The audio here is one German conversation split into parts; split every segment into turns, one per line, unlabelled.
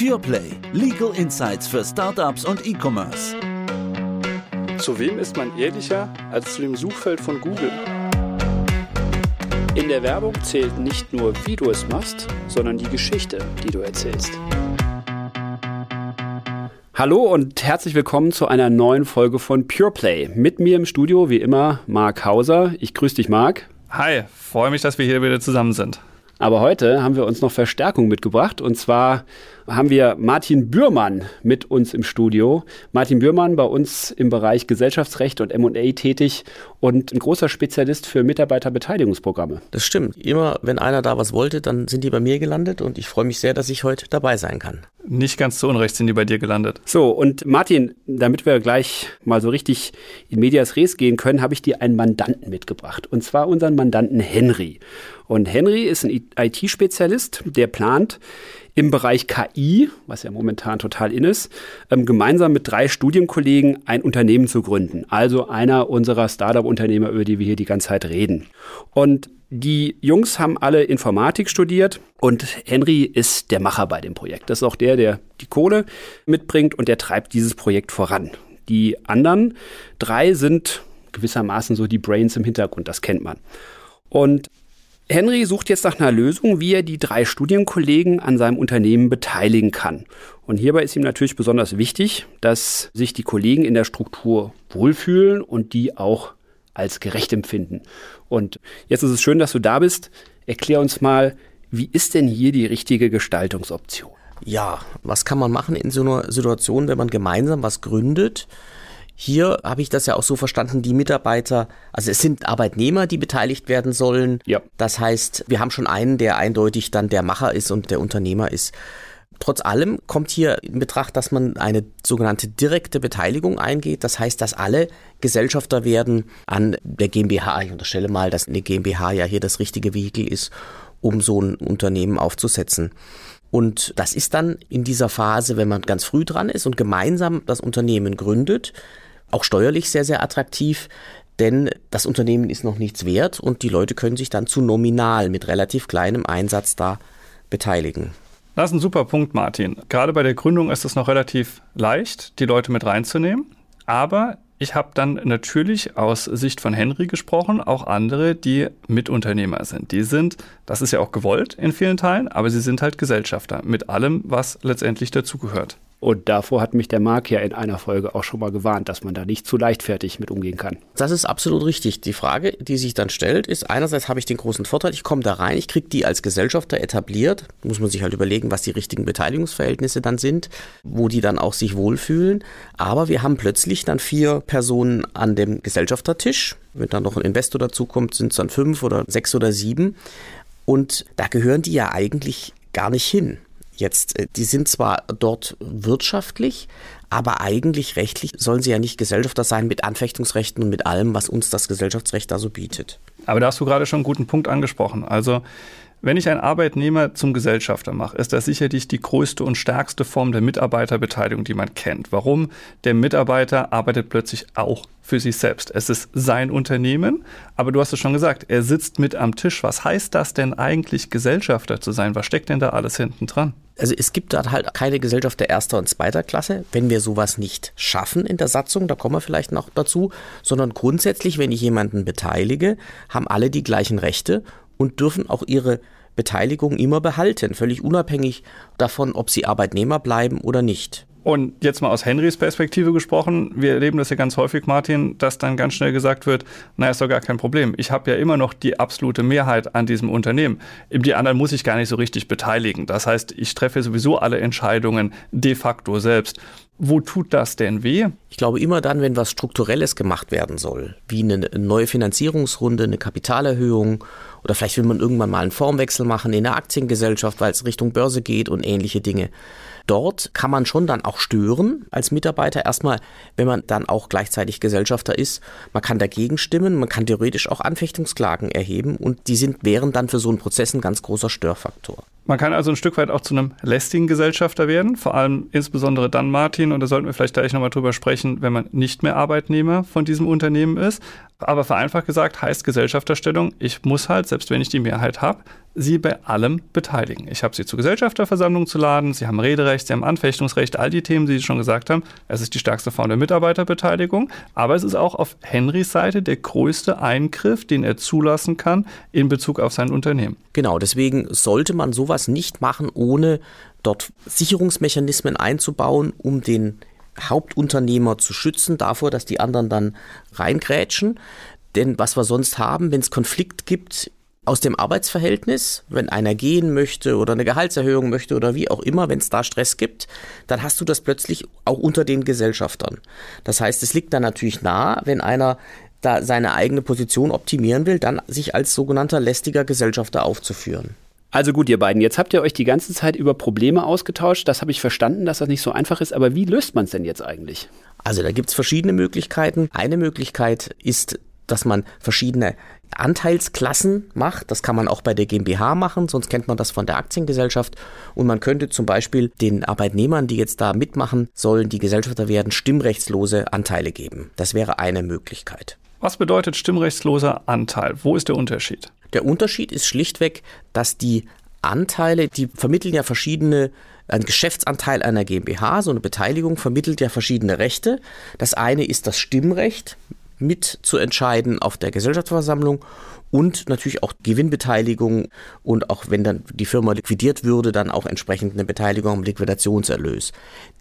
PurePlay. Legal Insights für Startups und E-Commerce.
Zu wem ist man ehrlicher als zu dem Suchfeld von Google? In der Werbung zählt nicht nur, wie du es machst, sondern die Geschichte, die du erzählst.
Hallo und herzlich willkommen zu einer neuen Folge von PurePlay. Mit mir im Studio wie immer Marc Hauser. Ich grüße dich, Marc.
Hi, freue mich, dass wir hier wieder zusammen sind.
Aber heute haben wir uns noch Verstärkung mitgebracht und zwar haben wir Martin Bührmann mit uns im Studio. Martin Bührmann bei uns im Bereich Gesellschaftsrecht und M&A tätig und ein großer Spezialist für Mitarbeiterbeteiligungsprogramme.
Das stimmt. Immer wenn einer da was wollte, dann sind die bei mir gelandet und ich freue mich sehr, dass ich heute dabei sein kann.
Nicht ganz zu Unrecht sind die bei dir gelandet.
So, und Martin, damit wir gleich mal so richtig in Medias Res gehen können, habe ich dir einen Mandanten mitgebracht. Und zwar unseren Mandanten Henry. Und Henry ist ein IT-Spezialist, der plant, im Bereich KI, was ja momentan total in ist, ähm, gemeinsam mit drei Studienkollegen ein Unternehmen zu gründen. Also einer unserer Startup-Unternehmer, über die wir hier die ganze Zeit reden. Und die Jungs haben alle Informatik studiert und Henry ist der Macher bei dem Projekt. Das ist auch der, der die Kohle mitbringt und der treibt dieses Projekt voran. Die anderen drei sind gewissermaßen so die Brains im Hintergrund, das kennt man. Und Henry sucht jetzt nach einer Lösung, wie er die drei Studienkollegen an seinem Unternehmen beteiligen kann. Und hierbei ist ihm natürlich besonders wichtig, dass sich die Kollegen in der Struktur wohlfühlen und die auch als gerecht empfinden. Und jetzt ist es schön, dass du da bist. Erklär uns mal, wie ist denn hier die richtige Gestaltungsoption?
Ja, was kann man machen in so einer Situation, wenn man gemeinsam was gründet? Hier habe ich das ja auch so verstanden, die Mitarbeiter, also es sind Arbeitnehmer, die beteiligt werden sollen. Ja. Das heißt, wir haben schon einen, der eindeutig dann der Macher ist und der Unternehmer ist. Trotz allem kommt hier in Betracht, dass man eine sogenannte direkte Beteiligung eingeht. Das heißt, dass alle Gesellschafter werden an der GmbH. Ich unterstelle mal, dass eine GmbH ja hier das richtige Vehikel ist, um so ein Unternehmen aufzusetzen. Und das ist dann in dieser Phase, wenn man ganz früh dran ist und gemeinsam das Unternehmen gründet, auch steuerlich sehr, sehr attraktiv, denn das Unternehmen ist noch nichts wert und die Leute können sich dann zu nominal mit relativ kleinem Einsatz da beteiligen.
Das ist ein super Punkt, Martin. Gerade bei der Gründung ist es noch relativ leicht, die Leute mit reinzunehmen. Aber ich habe dann natürlich aus Sicht von Henry gesprochen, auch andere, die Mitunternehmer sind. Die sind, das ist ja auch gewollt in vielen Teilen, aber sie sind halt Gesellschafter mit allem, was letztendlich dazugehört.
Und davor hat mich der Marc ja in einer Folge auch schon mal gewarnt, dass man da nicht zu leichtfertig mit umgehen kann.
Das ist absolut richtig. Die Frage, die sich dann stellt, ist einerseits habe ich den großen Vorteil, ich komme da rein, ich kriege die als Gesellschafter etabliert, muss man sich halt überlegen, was die richtigen Beteiligungsverhältnisse dann sind, wo die dann auch sich wohlfühlen. Aber wir haben plötzlich dann vier Personen an dem Gesellschaftertisch. Wenn dann noch ein Investor dazukommt, sind es dann fünf oder sechs oder sieben. Und da gehören die ja eigentlich gar nicht hin. Jetzt, äh, die sind zwar dort wirtschaftlich, aber eigentlich rechtlich sollen sie ja nicht Gesellschafter sein mit Anfechtungsrechten und mit allem, was uns das Gesellschaftsrecht da so bietet.
Aber da hast du gerade schon einen guten Punkt angesprochen. Also wenn ich einen Arbeitnehmer zum Gesellschafter mache, ist das sicherlich die größte und stärkste Form der Mitarbeiterbeteiligung, die man kennt. Warum? Der Mitarbeiter arbeitet plötzlich auch für sich selbst. Es ist sein Unternehmen, aber du hast es schon gesagt, er sitzt mit am Tisch. Was heißt das denn eigentlich, Gesellschafter zu sein? Was steckt denn da alles hinten dran?
Also es gibt da halt keine Gesellschaft der erster und zweiter Klasse, wenn wir sowas nicht schaffen in der Satzung, da kommen wir vielleicht noch dazu, sondern grundsätzlich, wenn ich jemanden beteilige, haben alle die gleichen Rechte und dürfen auch ihre Beteiligung immer behalten, völlig unabhängig davon, ob sie Arbeitnehmer bleiben oder nicht.
Und jetzt mal aus Henrys Perspektive gesprochen, wir erleben das ja ganz häufig, Martin, dass dann ganz schnell gesagt wird, naja, ist doch gar kein Problem. Ich habe ja immer noch die absolute Mehrheit an diesem Unternehmen. Die anderen muss ich gar nicht so richtig beteiligen. Das heißt, ich treffe sowieso alle Entscheidungen de facto selbst. Wo tut das denn weh?
Ich glaube immer dann, wenn was Strukturelles gemacht werden soll, wie eine neue Finanzierungsrunde, eine Kapitalerhöhung oder vielleicht will man irgendwann mal einen Formwechsel machen in der Aktiengesellschaft, weil es Richtung Börse geht und ähnliche Dinge. Dort kann man schon dann auch stören als Mitarbeiter. Erstmal, wenn man dann auch gleichzeitig Gesellschafter ist. Man kann dagegen stimmen, man kann theoretisch auch Anfechtungsklagen erheben und die sind, wären dann für so einen Prozess ein ganz großer Störfaktor.
Man kann also ein Stück weit auch zu einem lästigen Gesellschafter werden, vor allem insbesondere dann, Martin, und da sollten wir vielleicht gleich nochmal drüber sprechen, wenn man nicht mehr Arbeitnehmer von diesem Unternehmen ist. Aber vereinfacht gesagt heißt Gesellschafterstellung, ich muss halt, selbst wenn ich die Mehrheit habe, sie bei allem beteiligen. Ich habe sie zur Gesellschafterversammlung zu laden, sie haben Rederecht, sie haben Anfechtungsrecht, all die Themen, die Sie schon gesagt haben. Es ist die stärkste Form der Mitarbeiterbeteiligung, aber es ist auch auf Henrys Seite der größte Eingriff, den er zulassen kann in Bezug auf sein Unternehmen.
Genau, deswegen sollte man sowas nicht machen, ohne dort Sicherungsmechanismen einzubauen, um den Hauptunternehmer zu schützen davor, dass die anderen dann reingrätschen. Denn was wir sonst haben, wenn es Konflikt gibt aus dem Arbeitsverhältnis, wenn einer gehen möchte oder eine Gehaltserhöhung möchte oder wie auch immer, wenn es da Stress gibt, dann hast du das plötzlich auch unter den Gesellschaftern. Das heißt, es liegt dann natürlich nah, wenn einer da seine eigene Position optimieren will, dann sich als sogenannter lästiger Gesellschafter aufzuführen.
Also gut, ihr beiden, jetzt habt ihr euch die ganze Zeit über Probleme ausgetauscht. Das habe ich verstanden, dass das nicht so einfach ist. Aber wie löst man es denn jetzt eigentlich?
Also da gibt es verschiedene Möglichkeiten. Eine Möglichkeit ist, dass man verschiedene Anteilsklassen macht. Das kann man auch bei der GmbH machen, sonst kennt man das von der Aktiengesellschaft. Und man könnte zum Beispiel den Arbeitnehmern, die jetzt da mitmachen sollen, die Gesellschafter werden, stimmrechtslose Anteile geben. Das wäre eine Möglichkeit.
Was bedeutet stimmrechtsloser Anteil? Wo ist der Unterschied?
Der Unterschied ist schlichtweg, dass die Anteile, die vermitteln ja verschiedene ein Geschäftsanteil einer GmbH, so eine Beteiligung vermittelt ja verschiedene Rechte. Das eine ist das Stimmrecht, mit zu entscheiden auf der Gesellschaftsversammlung und natürlich auch Gewinnbeteiligung und auch wenn dann die Firma liquidiert würde, dann auch entsprechend eine Beteiligung am Liquidationserlös.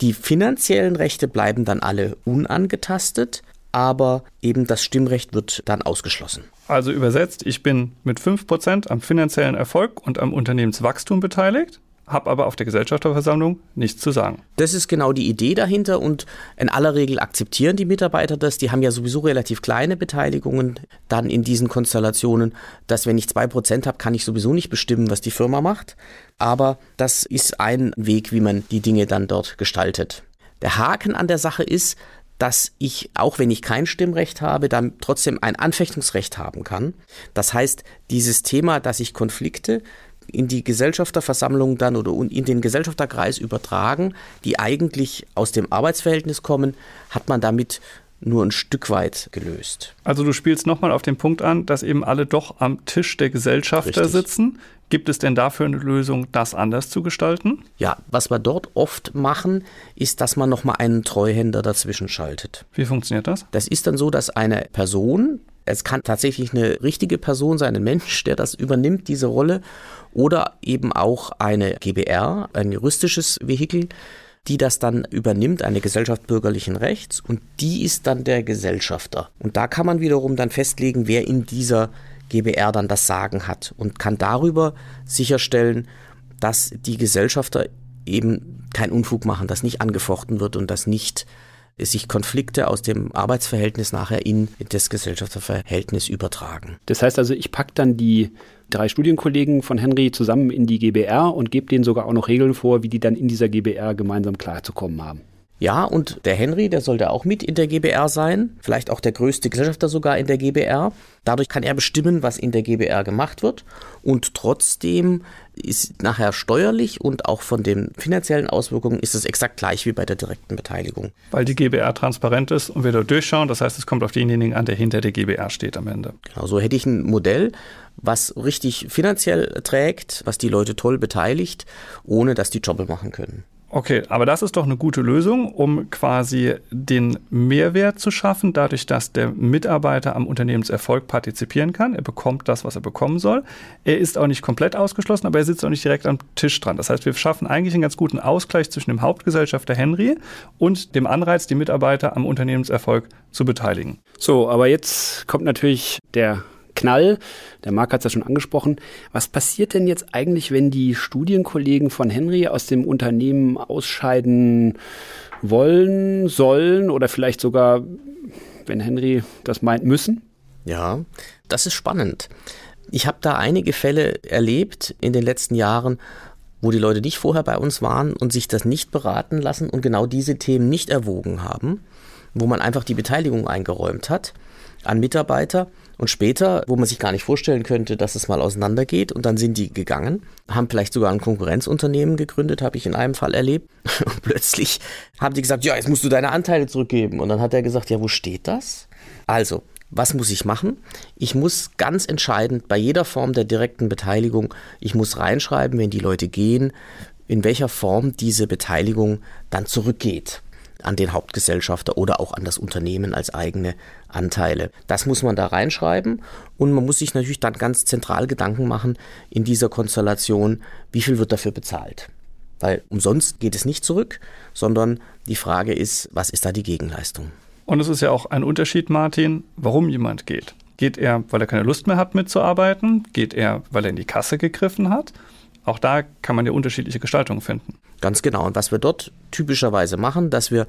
Die finanziellen Rechte bleiben dann alle unangetastet, aber eben das Stimmrecht wird dann ausgeschlossen.
Also übersetzt, ich bin mit 5% am finanziellen Erfolg und am Unternehmenswachstum beteiligt habe aber auf der Gesellschafterversammlung nichts zu sagen.
Das ist genau die Idee dahinter und in aller Regel akzeptieren die Mitarbeiter das. Die haben ja sowieso relativ kleine Beteiligungen dann in diesen Konstellationen, dass wenn ich 2% habe, kann ich sowieso nicht bestimmen, was die Firma macht. Aber das ist ein Weg, wie man die Dinge dann dort gestaltet. Der Haken an der Sache ist, dass ich, auch wenn ich kein Stimmrecht habe, dann trotzdem ein Anfechtungsrecht haben kann. Das heißt, dieses Thema, dass ich Konflikte in die Gesellschafterversammlung dann oder in den Gesellschafterkreis übertragen, die eigentlich aus dem Arbeitsverhältnis kommen, hat man damit nur ein Stück weit gelöst.
Also du spielst nochmal auf den Punkt an, dass eben alle doch am Tisch der Gesellschafter Richtig. sitzen. Gibt es denn dafür eine Lösung, das anders zu gestalten?
Ja, was wir dort oft machen, ist, dass man nochmal einen Treuhänder dazwischen schaltet.
Wie funktioniert das?
Das ist dann so, dass eine Person, es kann tatsächlich eine richtige Person sein, ein Mensch, der das übernimmt, diese Rolle, oder eben auch eine GBR, ein juristisches Vehikel, die das dann übernimmt, eine Gesellschaft bürgerlichen Rechts, und die ist dann der Gesellschafter. Und da kann man wiederum dann festlegen, wer in dieser GBR dann das Sagen hat und kann darüber sicherstellen, dass die Gesellschafter eben keinen Unfug machen, dass nicht angefochten wird und dass nicht sich Konflikte aus dem Arbeitsverhältnis nachher in das Gesellschaftsverhältnis übertragen.
Das heißt also, ich packe dann die drei Studienkollegen von Henry zusammen in die GBR und gebe denen sogar auch noch Regeln vor, wie die dann in dieser GBR gemeinsam klarzukommen haben.
Ja, und der Henry, der sollte auch mit in der GBR sein, vielleicht auch der größte Gesellschafter sogar in der GBR. Dadurch kann er bestimmen, was in der GBR gemacht wird. Und trotzdem ist nachher steuerlich und auch von den finanziellen Auswirkungen ist es exakt gleich wie bei der direkten Beteiligung.
Weil die GBR transparent ist und wir da durchschauen, das heißt, es kommt auf denjenigen an, der hinter der GBR steht am Ende.
Genau, so hätte ich ein Modell, was richtig finanziell trägt, was die Leute toll beteiligt, ohne dass die Jobbe machen können.
Okay, aber das ist doch eine gute Lösung, um quasi den Mehrwert zu schaffen, dadurch, dass der Mitarbeiter am Unternehmenserfolg partizipieren kann. Er bekommt das, was er bekommen soll. Er ist auch nicht komplett ausgeschlossen, aber er sitzt auch nicht direkt am Tisch dran. Das heißt, wir schaffen eigentlich einen ganz guten Ausgleich zwischen dem Hauptgesellschafter Henry und dem Anreiz, die Mitarbeiter am Unternehmenserfolg zu beteiligen.
So, aber jetzt kommt natürlich der Knall. Der Marc hat es ja schon angesprochen. Was passiert denn jetzt eigentlich, wenn die Studienkollegen von Henry aus dem Unternehmen ausscheiden wollen, sollen oder vielleicht sogar, wenn Henry das meint, müssen?
Ja, das ist spannend. Ich habe da einige Fälle erlebt in den letzten Jahren, wo die Leute nicht vorher bei uns waren und sich das nicht beraten lassen und genau diese Themen nicht erwogen haben, wo man einfach die Beteiligung eingeräumt hat an Mitarbeiter und später, wo man sich gar nicht vorstellen könnte, dass es mal auseinandergeht, und dann sind die gegangen, haben vielleicht sogar ein Konkurrenzunternehmen gegründet, habe ich in einem Fall erlebt. Und plötzlich haben die gesagt, ja, jetzt musst du deine Anteile zurückgeben. Und dann hat er gesagt, ja, wo steht das? Also, Was muss ich machen? Ich muss ganz entscheidend bei jeder Form der direkten Beteiligung, ich muss reinschreiben, wenn die Leute gehen, in welcher Form diese Beteiligung dann zurückgeht an den Hauptgesellschafter oder auch an das Unternehmen als eigene Anteile. Das muss man da reinschreiben und man muss sich natürlich dann ganz zentral Gedanken machen in dieser Konstellation, wie viel wird dafür bezahlt. Weil umsonst geht es nicht zurück, sondern die Frage ist, was ist da die Gegenleistung?
Und es ist ja auch ein Unterschied, Martin, warum jemand geht. Geht er, weil er keine Lust mehr hat mitzuarbeiten? Geht er, weil er in die Kasse gegriffen hat? Auch da kann man ja unterschiedliche Gestaltungen finden.
Ganz genau. Und was wir dort typischerweise machen, dass wir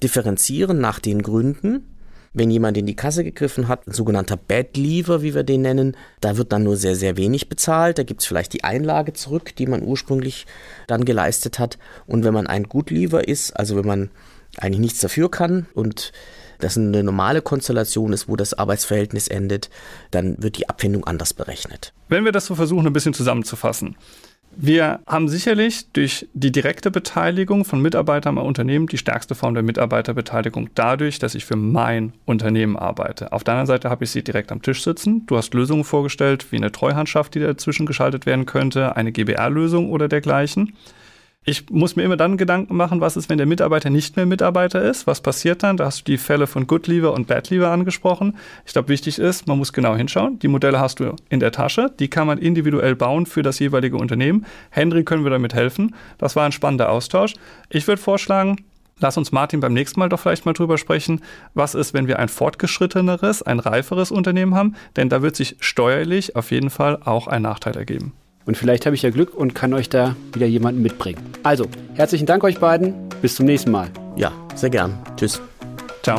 differenzieren nach den Gründen. Wenn jemand in die Kasse gegriffen hat, ein sogenannter Bad Lever, wie wir den nennen, da wird dann nur sehr, sehr wenig bezahlt. Da gibt es vielleicht die Einlage zurück, die man ursprünglich dann geleistet hat. Und wenn man ein Good Lever ist, also wenn man eigentlich nichts dafür kann und das eine normale Konstellation ist, wo das Arbeitsverhältnis endet, dann wird die Abfindung anders berechnet.
Wenn wir das so versuchen, ein bisschen zusammenzufassen. Wir haben sicherlich durch die direkte Beteiligung von Mitarbeitern am Unternehmen die stärkste Form der Mitarbeiterbeteiligung dadurch, dass ich für mein Unternehmen arbeite. Auf der anderen Seite habe ich sie direkt am Tisch sitzen. Du hast Lösungen vorgestellt, wie eine Treuhandschaft, die dazwischen geschaltet werden könnte, eine GBR-Lösung oder dergleichen. Ich muss mir immer dann Gedanken machen, was ist, wenn der Mitarbeiter nicht mehr Mitarbeiter ist? Was passiert dann? Da hast du die Fälle von Good Leaver und Bad Leaver angesprochen. Ich glaube, wichtig ist, man muss genau hinschauen. Die Modelle hast du in der Tasche. Die kann man individuell bauen für das jeweilige Unternehmen. Henry können wir damit helfen. Das war ein spannender Austausch. Ich würde vorschlagen, Lass uns Martin beim nächsten Mal doch vielleicht mal drüber sprechen, was ist, wenn wir ein fortgeschritteneres, ein reiferes Unternehmen haben, denn da wird sich steuerlich auf jeden Fall auch ein Nachteil ergeben.
Und vielleicht habe ich ja Glück und kann euch da wieder jemanden mitbringen. Also, herzlichen Dank euch beiden. Bis zum nächsten Mal.
Ja, sehr gern. Tschüss.
Ciao.